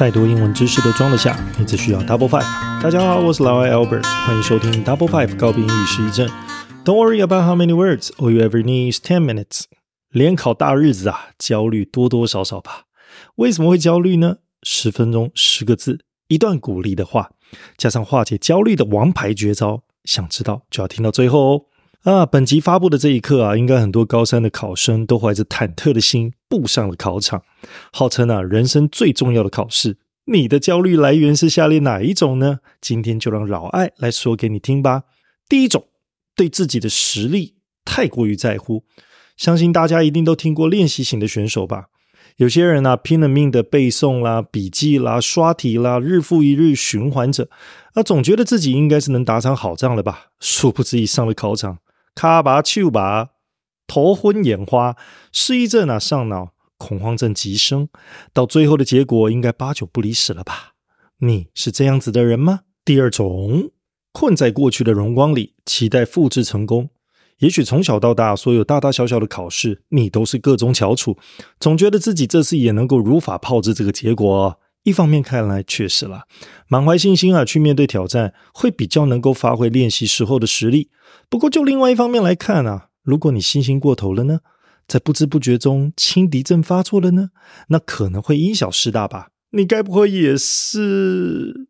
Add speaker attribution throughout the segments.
Speaker 1: 再多英文知识都装得下，你只需要 Double Five。大家好，我是老外 Albert，欢迎收听 Double Five 告别英语失忆症。Don't worry about how many words, all you ever need is ten minutes。联考大日子啊，焦虑多多少少吧。为什么会焦虑呢？十分钟十个字，一段鼓励的话，加上化解焦虑的王牌绝招，想知道就要听到最后哦。啊，本集发布的这一刻啊，应该很多高三的考生都怀着忐忑的心步上了考场，号称啊人生最重要的考试。你的焦虑来源是下列哪一种呢？今天就让老艾来说给你听吧。第一种，对自己的实力太过于在乎，相信大家一定都听过练习型的选手吧。有些人呢拼了命的背诵啦、笔记啦、刷题啦，日复一日循环着，啊，总觉得自己应该是能打场好仗了吧？殊不知一上了考场。卡巴丘巴，头昏眼花，失忆症啊上脑，恐慌症急升，到最后的结果应该八九不离十了吧？你是这样子的人吗？第二种，困在过去的荣光里，期待复制成功。也许从小到大，所有大大小小的考试，你都是各中翘楚，总觉得自己这次也能够如法炮制这个结果。一方面看来确实了，满怀信心啊去面对挑战，会比较能够发挥练习时候的实力。不过就另外一方面来看啊，如果你信心过头了呢，在不知不觉中轻敌症发作了呢，那可能会因小失大吧？你该不会也是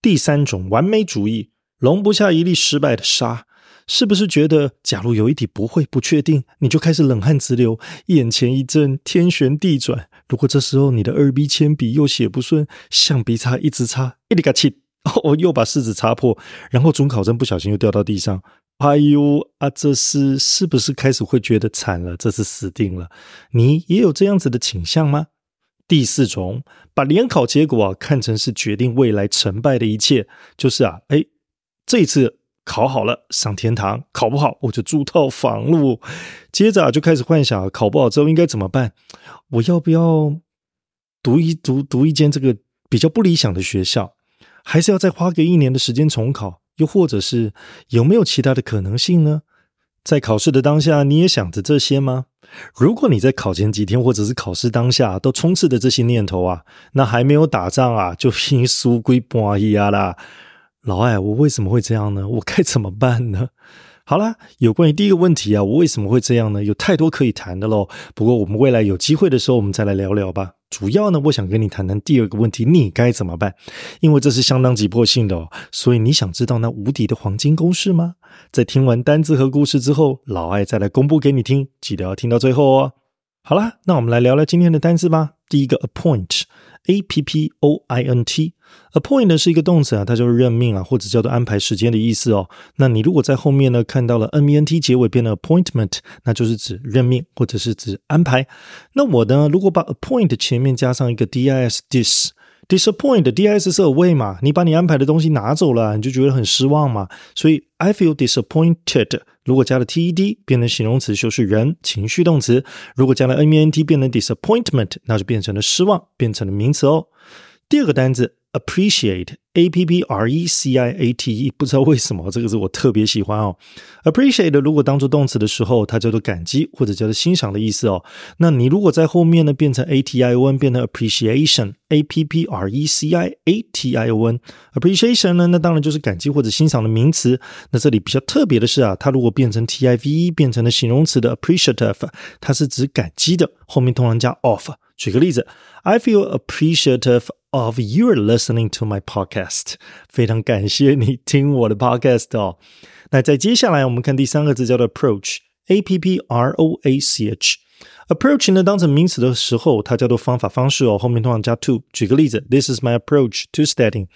Speaker 1: 第三种完美主义，容不下一粒失败的沙？是不是觉得，假如有一题不会、不确定，你就开始冷汗直流，眼前一阵天旋地转？如果这时候你的二 B 铅笔又写不顺，橡皮擦一直擦，一滴嘎气，哦，又把柿子擦破，然后准考证不小心又掉到地上，哎呦啊！这是是不是开始会觉得惨了？这是死定了？你也有这样子的倾向吗？第四种，把联考结果啊看成是决定未来成败的一切，就是啊，哎，这次。考好了上天堂，考不好我就住套房喽。接着啊就开始幻想，考不好之后应该怎么办？我要不要读一读读一间这个比较不理想的学校？还是要再花个一年的时间重考？又或者是有没有其他的可能性呢？在考试的当下，你也想着这些吗？如果你在考前几天或者是考试当下都充斥着这些念头啊，那还没有打仗啊，就已经输归半一啊啦。老艾，我为什么会这样呢？我该怎么办呢？好啦，有关于第一个问题啊，我为什么会这样呢？有太多可以谈的喽。不过我们未来有机会的时候，我们再来聊聊吧。主要呢，我想跟你谈谈第二个问题，你该怎么办？因为这是相当急迫性的哦。所以你想知道那无敌的黄金公式吗？在听完单字和故事之后，老艾再来公布给你听，记得要听到最后哦。好啦，那我们来聊聊今天的单词吧。第一个，appoint。A P P O I N T，appoint 呢是一个动词啊，它就是任命啊，或者叫做安排时间的意思哦。那你如果在后面呢看到了 N E N T 结尾变了 appointment，那就是指任命或者是指安排。那我呢，如果把 appoint 前面加上一个 D I S dis。Disappoint，dis 是 away 嘛？你把你安排的东西拿走了，你就觉得很失望嘛。所以 I feel disappointed，如果加了 T E D 变成形容词，修饰人情绪动词；如果加了 N E N T 变成 disappointment，那就变成了失望，变成了名词哦。第二个单词 appreciate。A P P R E C I A T E，不知道为什么这个字我特别喜欢哦。Appreciate 如果当做动词的时候，它叫做感激或者叫做欣赏的意思哦。那你如果在后面呢变成 A T I O N，变成 appreciation，A P P R E C I A T I O N，appreciation 呢，那当然就是感激或者欣赏的名词。那这里比较特别的是啊，它如果变成 T I V E，变成了形容词的 appreciative，它是指感激的，后面通常加 of。举个例子，I feel appreciative of you listening to my podcast。非常感谢你听我的 podcast 哦。那在接下来，我们看第三个字叫做 approach，A P P R O A C H。 Approach 呢当成名词的时候，它叫做方法方式哦，后面通常加 to。举个例子，This is my approach to studying。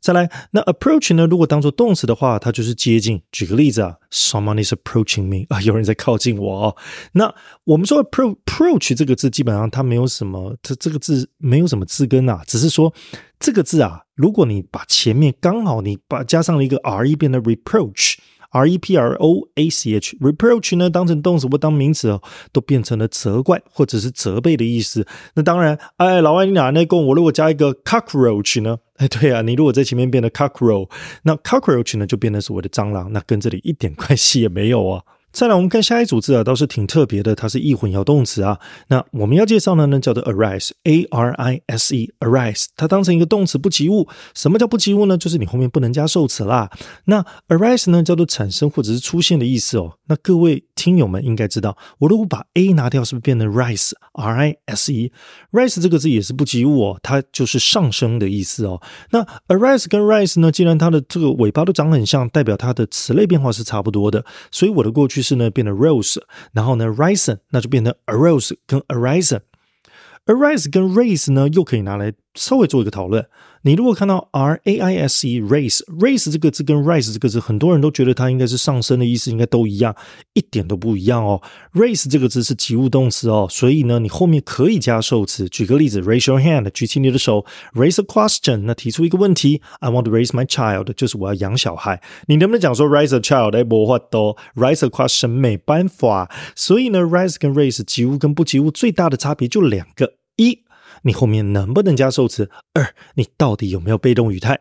Speaker 1: 再来，那 approach 呢，如果当做动词的话，它就是接近。举个例子啊，Someone is approaching me 啊，有人在靠近我哦。那我们说 approach 这个字，基本上它没有什么，它这个字没有什么字根啊，只是说这个字啊，如果你把前面刚好你把加上了一个 r 一变成 reproach。R E P R O A C H reproach 呢，当成动词或当名词哦，都变成了责怪或者是责备的意思。那当然，哎，老外你哪那共？我如果加一个 cockroach 呢？哎，对啊，你如果在前面变得 cockroach，那 cockroach 呢就变成所谓的蟑螂，那跟这里一点关系也没有啊。再来，我们看下一组字啊，倒是挺特别的，它是易混淆动词啊。那我们要介绍的呢，叫做 arise，a r i s e，arise，它当成一个动词不及物。什么叫不及物呢？就是你后面不能加受词啦。那 arise 呢，叫做产生或者是出现的意思哦。那各位听友们应该知道，我如果把 a 拿掉，是不是变成 rise，r i s e？rise 这个字也是不及物哦，它就是上升的意思哦。那 arise 跟 rise 呢，既然它的这个尾巴都长得很像，代表它的词类变化是差不多的，所以我的过去。是呢，变成 rose，然后呢，risen，那就变成 arose 跟 arisen，arise 跟 raise 呢，又可以拿来稍微做一个讨论。你如果看到 r a i s e raise raise 这个字跟 rise 这个字，很多人都觉得它应该是上升的意思，应该都一样，一点都不一样哦。raise 这个字是及物动词哦，所以呢，你后面可以加受词。举个例子，raise your hand，举起你的手；raise a question，那提出一个问题，I want to raise my child，就是我要养小孩。你能不能讲说 raise a child？哎，不话多，raise a question 没办法。所以呢，rise 跟 raise 及物跟不及物最大的差别就两个一。你后面能不能加受词？二，你到底有没有被动语态？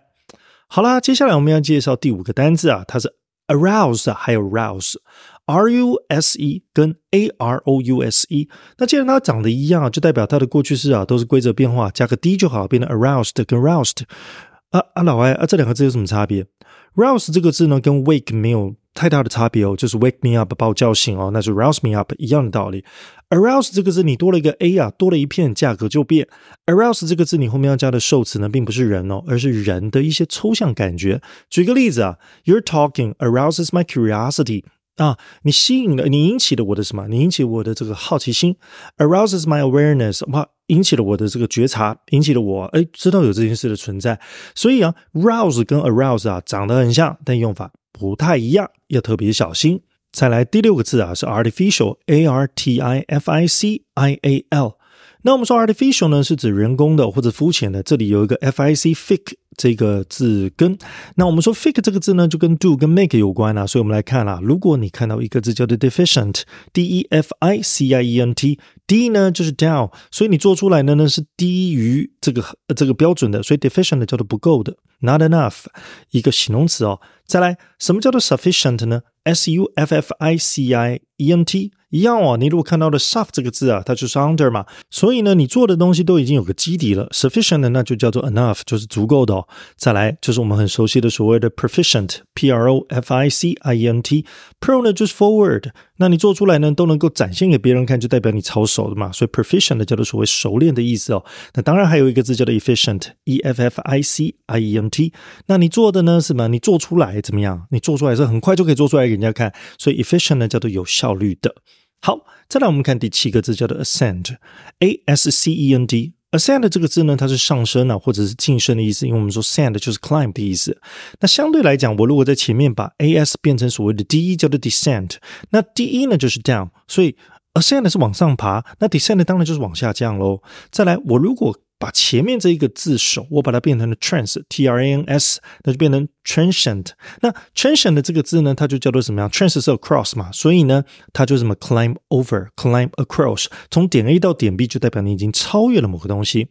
Speaker 1: 好啦，接下来我们要介绍第五个单字啊，它是 arouse，还有 rouse，r u s e 跟 a r o u s e。那既然它长得一样，就代表它的过去式啊都是规则变化，加个 d 就好，变成 aroused 跟 roused。啊啊，老外啊，这两个字有什么差别？rouse 这个字呢，跟 wake 没有。太大的差别哦，就是 wake me up 把我叫醒哦，那是 rouse me up 一样的道理。arouse 这个字你多了一个 a 啊，多了一片价格就变。arouse 这个字你后面要加的受词呢，并不是人哦，而是人的一些抽象感觉。举个例子啊 you're talking arouses my curiosity 啊，你吸引了，你引起了我的什么？你引起我的这个好奇心。arouses my awareness 哇，引起了我的这个觉察，引起了我哎知道有这件事的存在。所以啊，rouse 跟 arouse 啊长得很像，但用法。不太一样，要特别小心。再来第六个字啊，是 artificial，a r t i f i c i a l。那我们说 artificial 呢，是指人工的或者肤浅的。这里有一个 f i c fake 这个字根。那我们说 fake 这个字呢，就跟 do 跟 make 有关啊。所以我们来看啦，如果你看到一个字叫做 deficient，d e f i c i e n t，d 呢就是 down，所以你做出来的呢是低于这个这个标准的，所以 deficient 叫做不够的，not enough，一个形容词哦。再来，什么叫做 sufficient 呢？s u f f i c i e n t 一样哦。你如果看到的 “soft” 这个字啊，它就是 under 嘛。所以呢，你做的东西都已经有个基底了。sufficient 那就叫做 enough，就是足够的哦。再来，就是我们很熟悉的所谓的 proficient，p r o f i c i e n t。pro 呢就是 forward，那你做出来呢都能够展现给别人看，就代表你超熟的嘛。所以 proficient 叫做所谓熟练的意思哦。那当然还有一个字叫做 efficient，e f f i c i e n t。那你做的呢什么？你做出来。怎么样？你做出来是很快就可以做出来给人家看，所以 efficient 呢叫做有效率的。好，再来我们看第七个字叫做 ascend，a s c e n d。ascend 这个字呢，它是上升啊，或者是晋升的意思。因为我们说 ascend 就是 climb 的意思。那相对来讲，我如果在前面把 a s 变成所谓的 d 叫做 descent，那 d 呢就是 down，所以 ascend 是往上爬，那 descent 当然就是往下降喽。再来，我如果把前面这一个字首，我把它变成了 trans，t r a n s，那就变成 transient。那 transient 的这个字呢，它就叫做什么样？trans 是 across 嘛，所以呢，它就什么 climb over，climb across，从点 A 到点 B 就代表你已经超越了某个东西。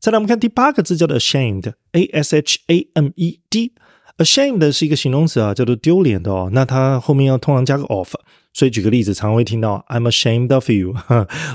Speaker 1: 再来，我们看第八个字叫做 ashamed，a s h a m e d。ashamed 是一个形容词啊，叫做丢脸的哦。那它后面要通常加个 of。所以举个例子，常会听到 "I'm ashamed of you"，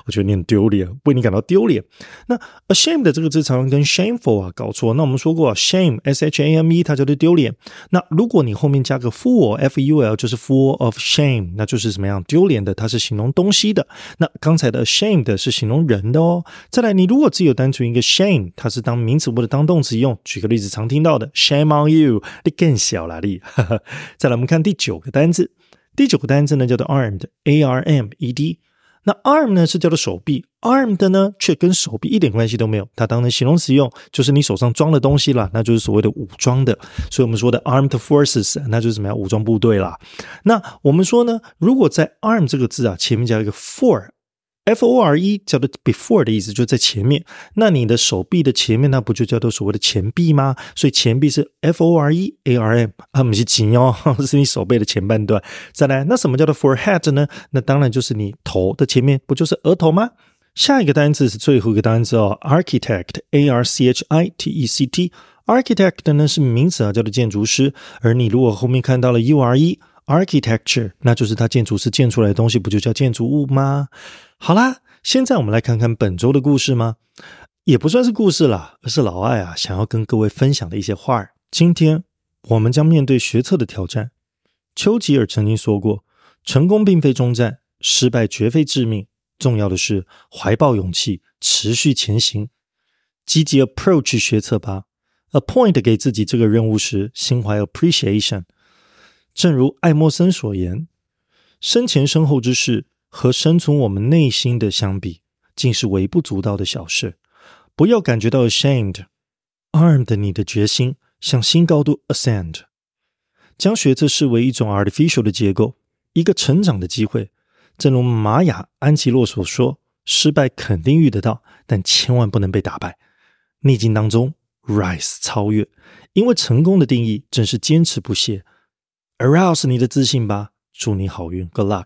Speaker 1: 我觉得你很丢脸，为你感到丢脸。那 "ashamed" 这个字常常跟 "shameful" 啊搞错。那我们说过，shame s h a m e 它叫做丢脸。那如果你后面加个 full f u l，就是 full of shame，那就是什么样丢脸的？它是形容东西的。那刚才的 ashamed 是形容人的哦。再来，你如果只有单纯一个 shame，它是当名词或者当动词用。举个例子，常听到的 "shame on you"，你更小了你。再来，我们看第九个单词。第九个单词呢叫做 armed，a r m e d。那 arm 呢是叫做手臂，armed 呢却跟手臂一点关系都没有，它当成形容词用，就是你手上装的东西啦，那就是所谓的武装的。所以我们说的 armed forces，那就是什么样武装部队啦。那我们说呢，如果在 arm 这个字啊前面加一个 for。F O R E 叫做 before 的意思，就在前面。那你的手臂的前面，那不就叫做所谓的前臂吗？所以前臂是 F O R E A R M 啊，不是颈哦，是你手背的前半段。再来，那什么叫做 forehead 呢？那当然就是你头的前面，不就是额头吗？下一个单词是最后一个单词哦，architect A R C H I T E C T。architect 呢是名词啊，叫做建筑师。而你如果后面看到了 U R E。architecture，那就是它建筑师建出来的东西，不就叫建筑物吗？好啦，现在我们来看看本周的故事吗？也不算是故事啦，而是老艾啊想要跟各位分享的一些话儿。今天我们将面对学测的挑战。丘吉尔曾经说过：“成功并非终战，失败绝非致命，重要的是怀抱勇气，持续前行，积极 approach 学测吧。appoint 给自己这个任务时，心怀 appreciation。正如爱默生所言：生前身后之事和生存我们内心的相比，竟是微不足道的小事。不要感觉到 ashamed，armed 你的决心向新高度 ascend。将学测视为一种 artificial 的结构，一个成长的机会。正如玛雅·安吉洛所说：“失败肯定遇得到，但千万不能被打败。逆境当中 rise 超越，因为成功的定义正是坚持不懈。Arouse 你的自信吧，祝你好运，Good luck。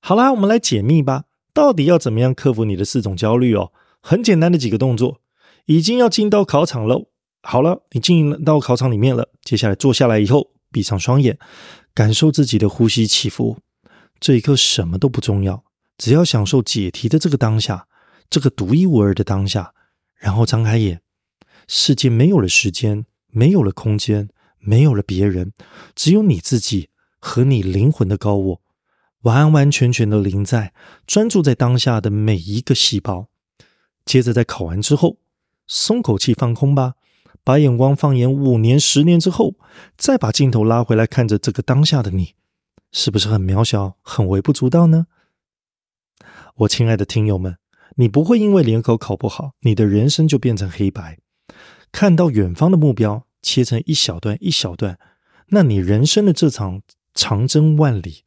Speaker 1: 好啦，我们来解密吧。到底要怎么样克服你的四种焦虑哦？很简单的几个动作，已经要进到考场喽。好了，你进到考场里面了，接下来坐下来以后。闭上双眼，感受自己的呼吸起伏。这一刻什么都不重要，只要享受解题的这个当下，这个独一无二的当下。然后张开眼，世界没有了时间，没有了空间，没有了别人，只有你自己和你灵魂的高我，完完全全的临在，专注在当下的每一个细胞。接着在考完之后，松口气，放空吧。把眼光放眼五年、十年之后，再把镜头拉回来，看着这个当下的你，是不是很渺小、很微不足道呢？我亲爱的听友们，你不会因为联考考不好，你的人生就变成黑白。看到远方的目标切成一小段一小段，那你人生的这场长征万里，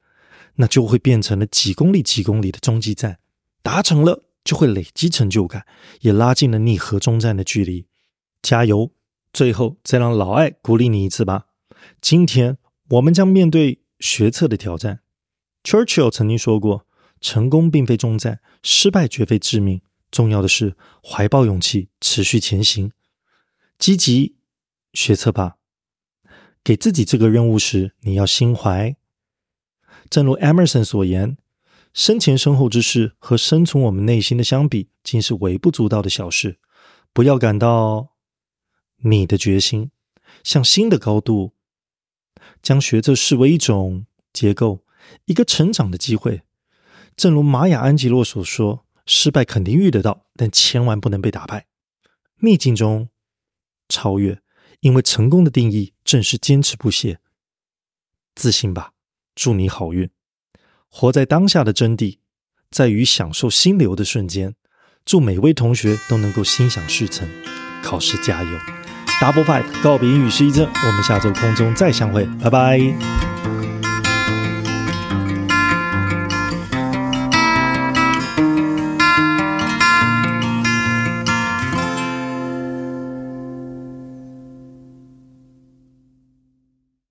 Speaker 1: 那就会变成了几公里、几公里的终极站。达成了，就会累积成就感，也拉近了你和终站的距离。加油！最后，再让老艾鼓励你一次吧。今天我们将面对学测的挑战。Churchill 曾经说过：“成功并非终战，失败绝非致命，重要的是怀抱勇气，持续前行，积极学测吧。给自己这个任务时，你要心怀。正如 Emerson 所言：生前身后之事和生存我们内心的相比，竟是微不足道的小事。不要感到。”你的决心向新的高度，将学着视为一种结构，一个成长的机会。正如玛雅·安吉洛所说：“失败肯定遇得到，但千万不能被打败。逆境中超越，因为成功的定义正是坚持不懈。自信吧，祝你好运。活在当下的真谛，在于享受心流的瞬间。祝每位同学都能够心想事成，考试加油！Double Five，告别英语失忆症。我们下周空中再相会，拜拜。